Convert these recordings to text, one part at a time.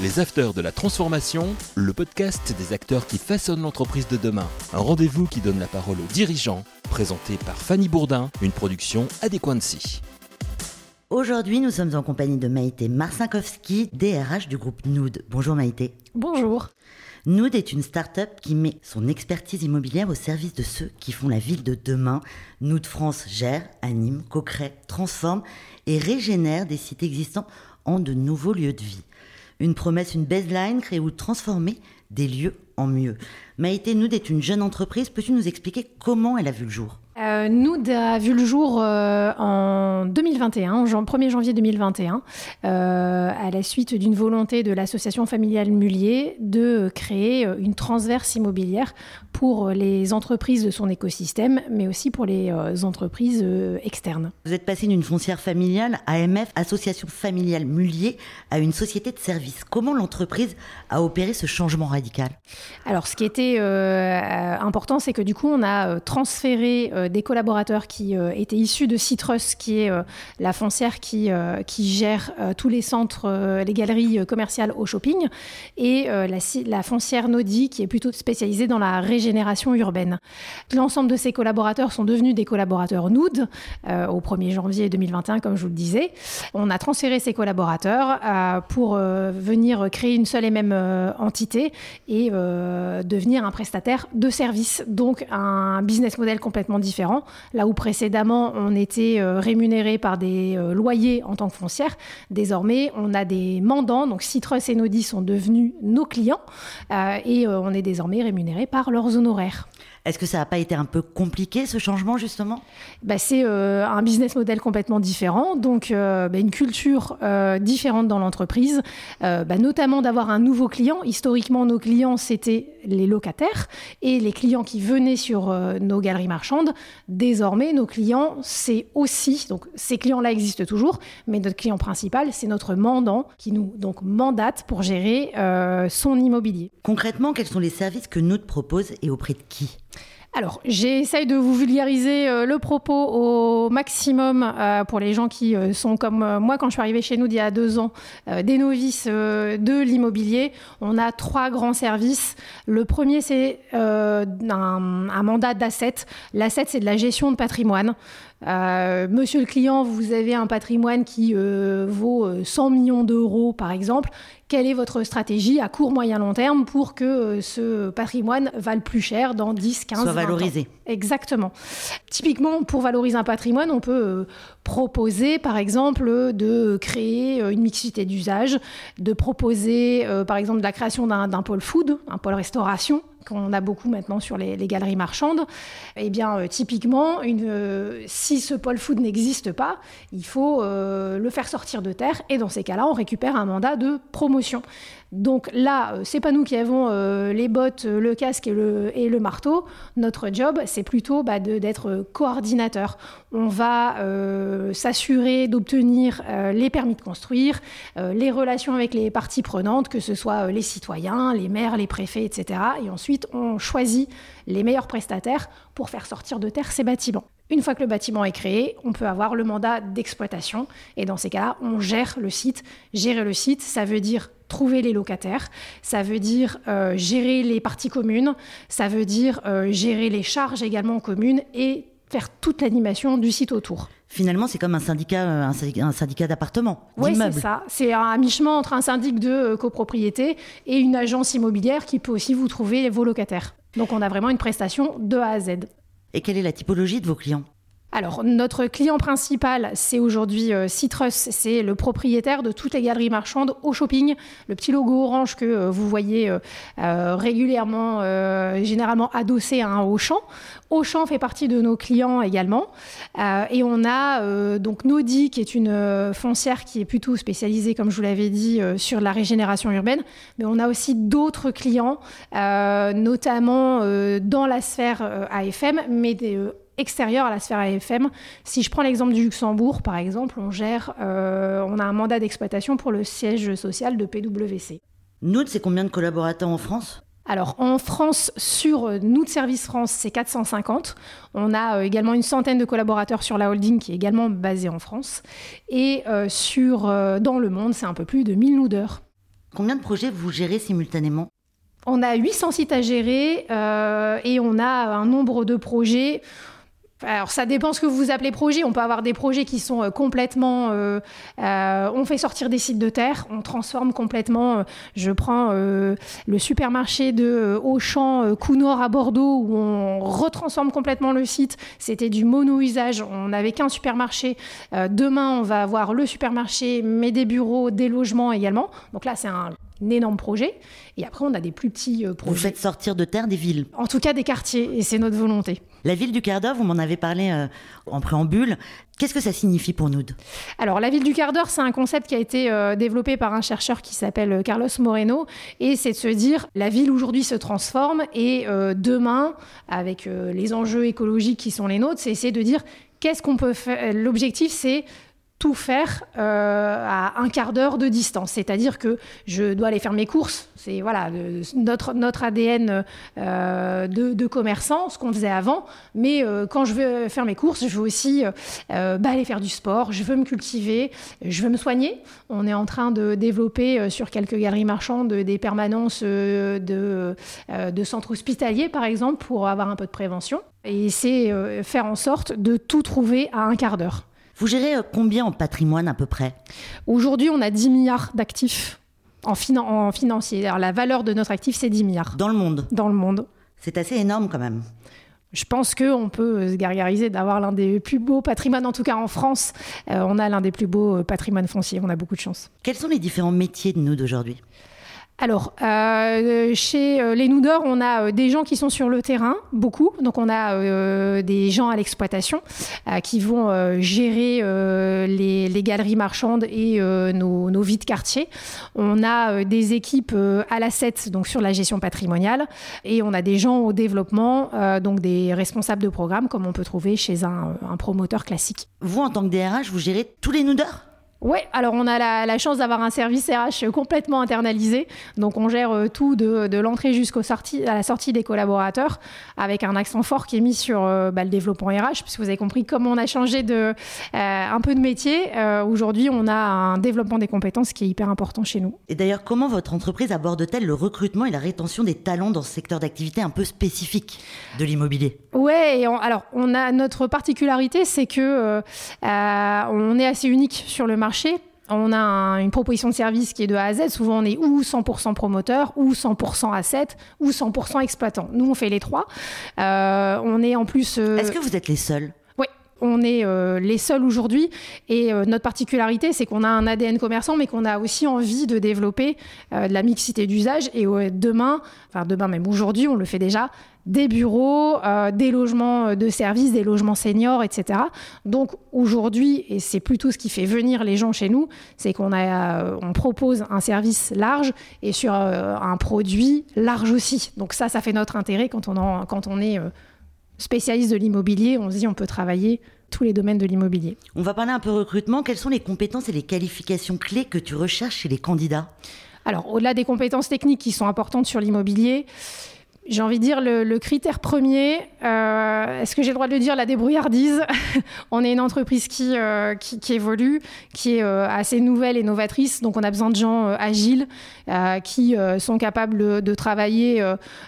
Les Afters de la Transformation, le podcast des acteurs qui façonnent l'entreprise de demain. Un rendez-vous qui donne la parole aux dirigeants, présenté par Fanny Bourdin, une production Adéquancy. Aujourd'hui, nous sommes en compagnie de Maïté Marcinkowski, DRH du groupe Nood. Bonjour Maïté. Bonjour. Nood est une start-up qui met son expertise immobilière au service de ceux qui font la ville de demain. Nood France gère, anime, co-crée, transforme et régénère des sites existants en de nouveaux lieux de vie. Une promesse, une baseline, créer ou transformer des lieux en mieux. Maïté Noud est une jeune entreprise. Peux-tu nous expliquer comment elle a vu le jour? Euh, Noud a vu le jour euh, en 2021, en 1er janvier 2021, euh, à la suite d'une volonté de l'association familiale Mullier de créer euh, une transverse immobilière pour les entreprises de son écosystème, mais aussi pour les entreprises externes. Vous êtes passé d'une foncière familiale, AMF, Association familiale Mullier, à une société de services. Comment l'entreprise a opéré ce changement radical? Alors, ce qui était important, c'est que du coup, on a transféré des collaborateurs qui euh, étaient issus de Citrus, qui est euh, la foncière qui, euh, gère tous les centres, les galeries commerciales au shopping, et la, ci- la foncière Nodi, qui est plutôt spécialisée dans la régénération urbaine. L'ensemble de ces collaborateurs sont devenus des collaborateurs Nood au 1er janvier 2021, comme je vous le disais. On a transféré ces collaborateurs pour venir créer une seule et même entité et devenir un prestataire de services, donc un business model complètement différent. Là où précédemment on était euh, rémunéré par des euh, loyers en tant que foncière, désormais on a des mandants, donc Citrus et Nodi sont devenus nos clients euh, et on est désormais rémunéré par leurs honoraires. Est-ce que ça n'a pas été un peu compliqué ce changement justement? Bah, c'est euh, un business model complètement différent, donc euh, bah, une culture euh, différente dans l'entreprise, bah, notamment d'avoir un nouveau client. Historiquement, nos clients, c'était les locataires et les clients qui venaient sur nos galeries marchandes. Désormais, nos clients, c'est aussi, donc ces clients-là existent toujours, mais notre client principal, c'est notre mandant qui nous donc mandate pour gérer euh, son immobilier. Concrètement, quels sont les services que Nood propose et auprès de qui? Alors, j'essaye de vous vulgariser euh, le propos au maximum euh, pour les gens qui euh, sont comme moi quand je suis arrivée chez nous il y a deux ans, des novices de l'immobilier. On a trois grands services. Le premier, c'est un mandat d'asset. L'asset, c'est de la gestion de patrimoine. Euh, monsieur le client, vous avez un patrimoine qui euh, vaut euh, 100 millions d'euros, par exemple. Quelle est votre stratégie à court, moyen, long terme pour que euh, ce patrimoine vale plus cher dans 10, 15, Soit 20 ans valorisé. Exactement. Typiquement, pour valoriser un patrimoine, on peut euh, proposer, par exemple, de créer euh, une mixité d'usage, de proposer, euh, par exemple, la création d'un pôle food, un pôle restauration qu'on a beaucoup maintenant sur les, galeries marchandes. Eh bien, euh, typiquement, euh, si ce pôle food n'existe pas, il faut euh, le faire sortir de terre et dans ces cas-là, on récupère un mandat de promotion. Donc là, c'est pas nous qui avons les bottes, le casque et le, marteau. Notre job, c'est plutôt bah, d'être coordinateur. On va s'assurer d'obtenir les permis de construire, les relations avec les parties prenantes, que ce soit les citoyens, les maires, les préfets, etc. Et ensuite, on choisit les meilleurs prestataires pour faire sortir de terre ces bâtiments. Une fois que le bâtiment est créé, on peut avoir le mandat d'exploitation. Et dans ces cas-là, on gère le site. Gérer le site, ça veut dire trouver les locataires, ça veut dire euh, gérer les parties communes, ça veut dire euh, gérer les charges également communes et faire toute l'animation du site autour. Finalement, c'est comme un syndicat, euh, un syndicat, d'appartements, Oui, c'est ça. C'est un mi-chemin entre un syndic de euh, copropriété et une agence immobilière qui peut aussi vous trouver vos locataires. Donc on a vraiment une prestation de A à Z. Et quelle est la typologie de vos clients? Alors, notre client principal, c'est aujourd'hui euh, Citrus. C'est le propriétaire de toutes les galeries marchandes au shopping. Le petit logo orange que euh, vous voyez euh, régulièrement, généralement adossé à un Auchan. Auchan fait partie de nos clients également. Et on a donc Nodi, qui est une foncière qui est plutôt spécialisée, comme je vous l'avais dit, sur la régénération urbaine. Mais on a aussi d'autres clients, notamment dans la sphère AFM, mais des, extérieurs à la sphère AFM. Si je prends l'exemple du Luxembourg, par exemple, on gère, euh, on a un mandat d'exploitation pour le siège social de PwC. Nood, c'est combien de collaborateurs en France? Alors en France, sur euh, nous de Service France, c'est 450. On a euh, également une centaine de collaborateurs sur la holding qui est également basée en France. Et euh, sur, euh, dans le monde, c'est un peu plus de 1000 noodeurs. Combien de projets vous gérez simultanément? On a 800 sites à gérer et on a un nombre de projets alors ça dépend ce que vous appelez projet. On peut avoir des projets qui sont euh, complètement... Euh, euh, on fait sortir des sites de terre, on transforme complètement... je prends le supermarché de Auchan, Counor à Bordeaux, où on retransforme complètement le site. C'était du mono-usage, on n'avait qu'un supermarché. demain, on va avoir le supermarché, mais des bureaux, des logements également. Donc là, c'est un énorme projet. Et après, on a des plus petits projets. Vous faites sortir de terre des villes En tout cas, des quartiers, et c'est notre volonté. La ville du quart d'heure, vous m'en avez parlé euh, en préambule. Qu'est-ce que ça signifie pour nous Alors, la ville du quart d'heure, c'est un concept qui a été euh, développé par un chercheur qui s'appelle euh, Carlos Moreno. Et c'est de se dire, la ville aujourd'hui se transforme et demain, avec les enjeux écologiques qui sont les nôtres, c'est essayer de dire qu'est-ce qu'on peut faire? L'objectif, c'est tout faire euh, à un quart d'heure de distance. C'est-à-dire que je dois aller faire mes courses. C'est voilà notre, notre ADN euh, de, commerçant, ce qu'on faisait avant. Mais euh, quand je veux faire mes courses, je veux aussi bah, aller faire du sport, je veux me cultiver, je veux me soigner. On est en train de développer sur quelques galeries marchandes des permanences de, de centres hospitaliers, par exemple, pour avoir un peu de prévention. Et c'est faire en sorte de tout trouver à un quart d'heure. Vous gérez euh, combien en patrimoine à peu près? Aujourd'hui, on a 10 milliards d'actifs en, en financier. Alors, la valeur de notre actif, c'est 10 milliards. Dans le monde? Dans le monde. C'est assez énorme quand même. Je pense qu'on peut se gargariser d'avoir l'un des plus beaux patrimoines, en tout cas en France. Euh, on a l'un des plus beaux euh, patrimoines fonciers, on a beaucoup de chance. Quels sont les différents métiers de nous d'aujourd'hui? Alors, euh, chez euh, les Noudors, on a euh, des gens qui sont sur le terrain, beaucoup. Donc, on a des gens à l'exploitation qui vont gérer les, galeries marchandes et nos, nos vies de quartier. On a des équipes à l'asset, donc sur la gestion patrimoniale. Et on a des gens au développement, donc des responsables de programme, comme on peut trouver chez un, un promoteur classique. Vous, en tant que DRH, vous gérez tous les Noudors oui, alors on a la, chance d'avoir un service RH complètement internalisé. Donc on gère euh, tout de, l'entrée jusqu'à la sortie des collaborateurs avec un accent fort qui est mis sur euh, bah, le développement RH, puisque vous avez compris comment on a changé de, euh, un peu de métier. Aujourd'hui, on a un développement des compétences qui est hyper important chez nous. Et d'ailleurs, comment votre entreprise aborde-t-elle le recrutement et la rétention des talents dans ce secteur d'activité un peu spécifique de l'immobilier? Oui, alors on a notre particularité, c'est que on est assez unique sur le marché on a une proposition de service qui est de A à Z. Souvent, on est ou 100% promoteur, ou 100% asset, ou 100% exploitant. Nous, on fait les trois. Euh, on est en plus. Euh, Est-ce que vous êtes les seuls? Oui. On est euh, les seuls aujourd'hui et notre particularité, c'est qu'on a un ADN commerçant, mais qu'on a aussi envie de développer de la mixité d'usage. Et demain, enfin demain même aujourd'hui, on le fait déjà, des bureaux, euh, des logements de services, des logements seniors, etc. Donc aujourd'hui, et c'est plutôt ce qui fait venir les gens chez nous, c'est qu'on a, euh, on propose un service large et sur euh, un produit large aussi. Donc ça, ça fait notre intérêt quand on, en, quand on est spécialiste de l'immobilier. On se dit on peut travailler tous les domaines de l'immobilier. On va parler un peu recrutement. Quelles sont les compétences et les qualifications clés que tu recherches chez les candidats? Alors, au-delà des compétences techniques qui sont importantes sur l'immobilier, j'ai envie de dire le, critère premier, euh, est-ce que j'ai le droit de le dire, la débrouillardise On est une entreprise qui, euh, qui, évolue, qui est euh, assez nouvelle et novatrice, donc on a besoin de gens agiles qui sont capables de travailler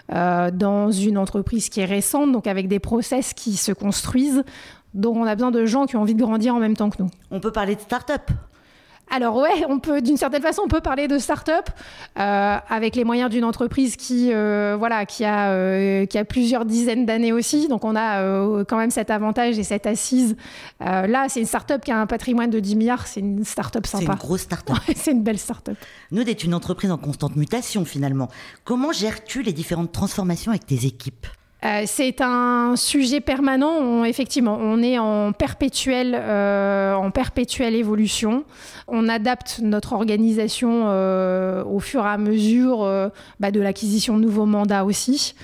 dans une entreprise qui est récente, donc avec des process qui se construisent. Donc on a besoin de gens qui ont envie de grandir en même temps que nous. On peut parler de start-up alors ouais, on peut d'une certaine façon on peut parler de start-up euh, avec les moyens d'une entreprise qui euh, voilà qui a euh, qui a plusieurs dizaines d'années aussi. Donc on a quand même cet avantage et cette assise. là, c'est une start-up qui a un patrimoine de 10 milliards. C'est une start-up sympa. C'est une grosse start-up. c'est une belle start-up. Nous, est une entreprise en constante mutation finalement. Comment gères-tu les différentes transformations avec tes équipes? Euh, c'est un sujet permanent. effectivement, on est en perpétuelle, euh, en perpétuelle évolution. On adapte notre organisation euh, au fur et à mesure bah, de l'acquisition de nouveaux mandats aussi.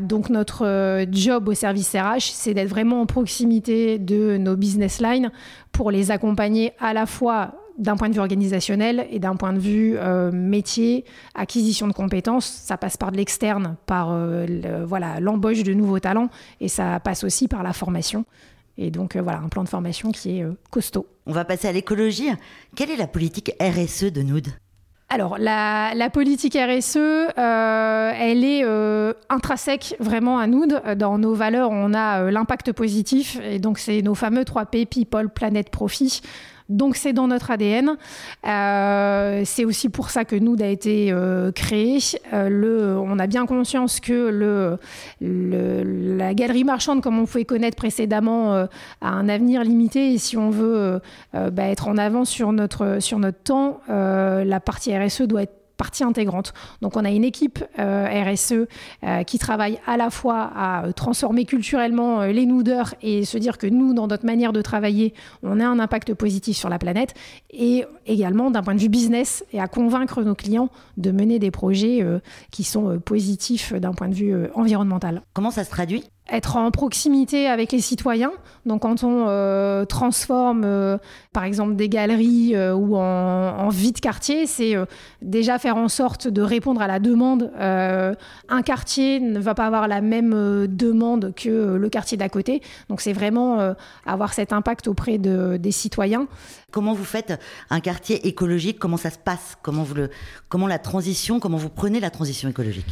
donc notre job au service RH, c'est d'être vraiment en proximité de nos business lines pour les accompagner à la fois d'un point de vue organisationnel et d'un point de vue euh, métier, acquisition de compétences, ça passe par de l'externe, par euh, voilà l'embauche de nouveaux talents et ça passe aussi par la formation. Et donc euh, voilà un plan de formation qui est costaud. On va passer à l'écologie. Quelle est la politique RSE de Noud? Alors, la, politique RSE, euh, elle est euh, intrinsèque vraiment à nous. Dans nos valeurs, on a euh, l'impact positif, et donc c'est nos fameux 3P, People, Planète, Profit. Donc c'est dans notre ADN. c'est aussi pour ça que Nood a été créé. le, on a bien conscience que la galerie marchande, comme on pouvait connaître précédemment, a un avenir limité. Et si on veut bah, être en avant sur notre, sur notre temps, la partie RSE doit être partie intégrante. Donc on a une équipe euh, RSE euh, qui travaille à la fois à euh, transformer culturellement les noudeurs et se dire que nous, dans notre manière de travailler, on a un impact positif sur la planète et également d'un point de vue business et à convaincre nos clients de mener des projets qui sont positifs d'un point de vue environnemental. Comment ça se traduit? Être en proximité avec les citoyens. Donc quand on euh, transforme euh, par exemple des galeries euh, ou en, en vie de quartier, c'est déjà faire en sorte de répondre à la demande. un quartier ne va pas avoir la même demande que le quartier d'à côté. Donc c'est vraiment avoir cet impact auprès de, des citoyens. Comment vous faites un quartier écologique? Comment ça se passe? Comment, vous le, comment la transition, comment vous prenez la transition écologique?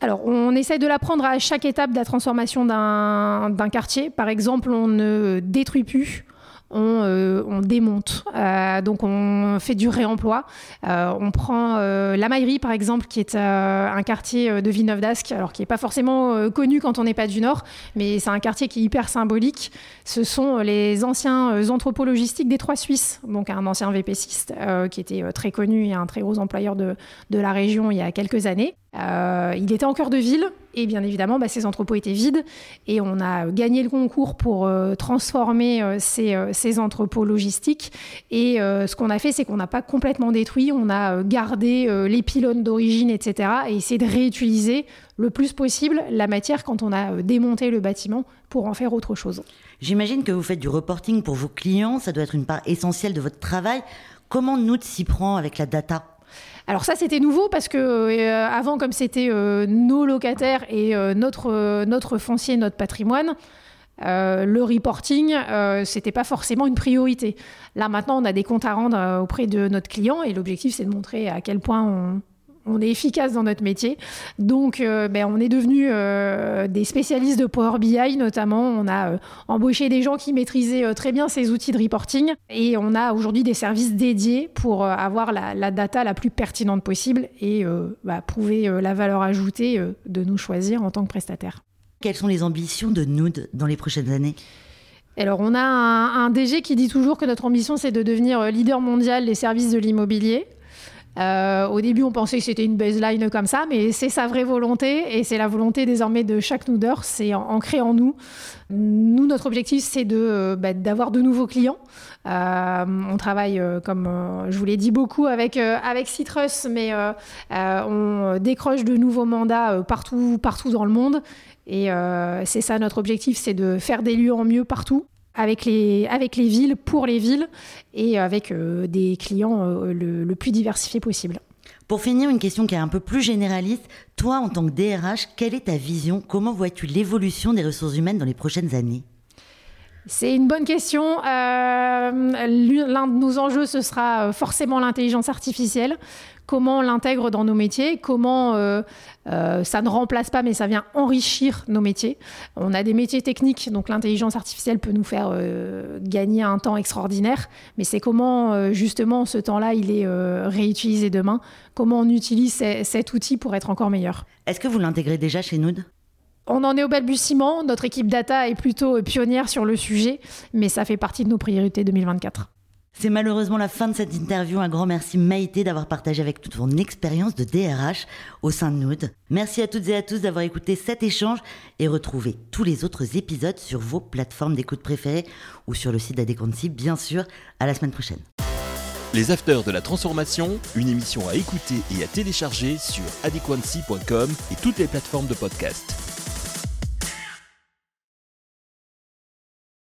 Alors, on essaye de l'apprendre à chaque étape de la transformation d'un quartier. Par exemple, on ne détruit plus, on, euh, démonte. Euh, donc on fait du réemploi. Euh, on prend la Maillerie, par exemple, qui est un quartier de Villeneuve-d'Ascq, alors qui n'est pas forcément connu quand on n'est pas du Nord, mais c'est un quartier qui est hyper symbolique. Ce sont les anciens entrepôts logistiques des Trois Suisses, donc un ancien VPCiste qui était très connu et un très gros employeur de la région il y a quelques années. Euh, il était en cœur de ville et bien évidemment, bah, ces entrepôts étaient vides et on a gagné le concours pour euh, transformer euh, ces, entrepôts logistiques. Et ce qu'on a fait, c'est qu'on n'a pas complètement détruit, on a gardé les pylônes d'origine, etc. et essayé de réutiliser le plus possible la matière quand on a démonté le bâtiment pour en faire autre chose. J'imagine que vous faites du reporting pour vos clients, ça doit être une part essentielle de votre travail. Comment nous s'y prend avec la data? Alors ça, c'était nouveau parce que euh, avant, comme c'était euh, nos locataires et euh, notre, notre foncier, notre patrimoine, le reporting, c'était pas forcément une priorité. Là maintenant, on a des comptes à rendre auprès de notre client et l'objectif, c'est de montrer à quel point on, on est efficace dans notre métier. Donc, euh, ben, on est devenu euh, des spécialistes de Power BI, notamment. On a euh, embauché des gens qui maîtrisaient très bien ces outils de reporting. Et on a aujourd'hui des services dédiés pour avoir la, data la plus pertinente possible et bah, prouver la valeur ajoutée de nous choisir en tant que prestataire. Quelles sont les ambitions de Nood dans les prochaines années? Alors, on a un, un, DG qui dit toujours que notre ambition, c'est de devenir leader mondial des services de l'immobilier. Euh, au début, on pensait que c'était une baseline comme ça, mais c'est sa vraie volonté et c'est la volonté désormais de chaque noder, c'est ancré en nous. Nous, notre objectif, c'est euh, bah, d'avoir de nouveaux clients. Euh, on travaille, comme je vous l'ai dit, beaucoup avec, avec Citrus, mais on décroche de nouveaux mandats partout, partout dans le monde. Et c'est ça notre objectif, c'est de faire des lieux en mieux partout avec les, villes, pour les villes, et avec euh, des clients euh, le, plus diversifiés possible. Pour finir, une question qui est un peu plus généraliste. Toi, en tant que DRH, quelle est ta vision? Comment vois-tu l'évolution des ressources humaines dans les prochaines années? C'est une bonne question. Euh, l'un de nos enjeux, ce sera forcément l'intelligence artificielle comment on l'intègre dans nos métiers, comment euh, euh, ça ne remplace pas, mais ça vient enrichir nos métiers? On a des métiers techniques, donc l'intelligence artificielle peut nous faire euh, gagner un temps extraordinaire, mais c'est comment justement ce temps-là, il est réutilisé demain, comment on utilise cet outil pour être encore meilleur? Est-ce que vous l'intégrez déjà chez Nood on en est au balbutiement. Notre équipe data est plutôt pionnière sur le sujet, mais ça fait partie de nos priorités 2024. C'est malheureusement la fin de cette interview. Un grand merci Maïté d'avoir partagé avec toute ton expérience de DRH au sein de Nood. Merci à toutes et à tous d'avoir écouté cet échange et retrouvez tous les autres épisodes sur vos plateformes d'écoute préférées ou sur le site d'Adequancy, bien sûr. À la semaine prochaine. Les Afters de la Transformation, une émission à écouter et à télécharger sur adequancy.com et toutes les plateformes de podcast.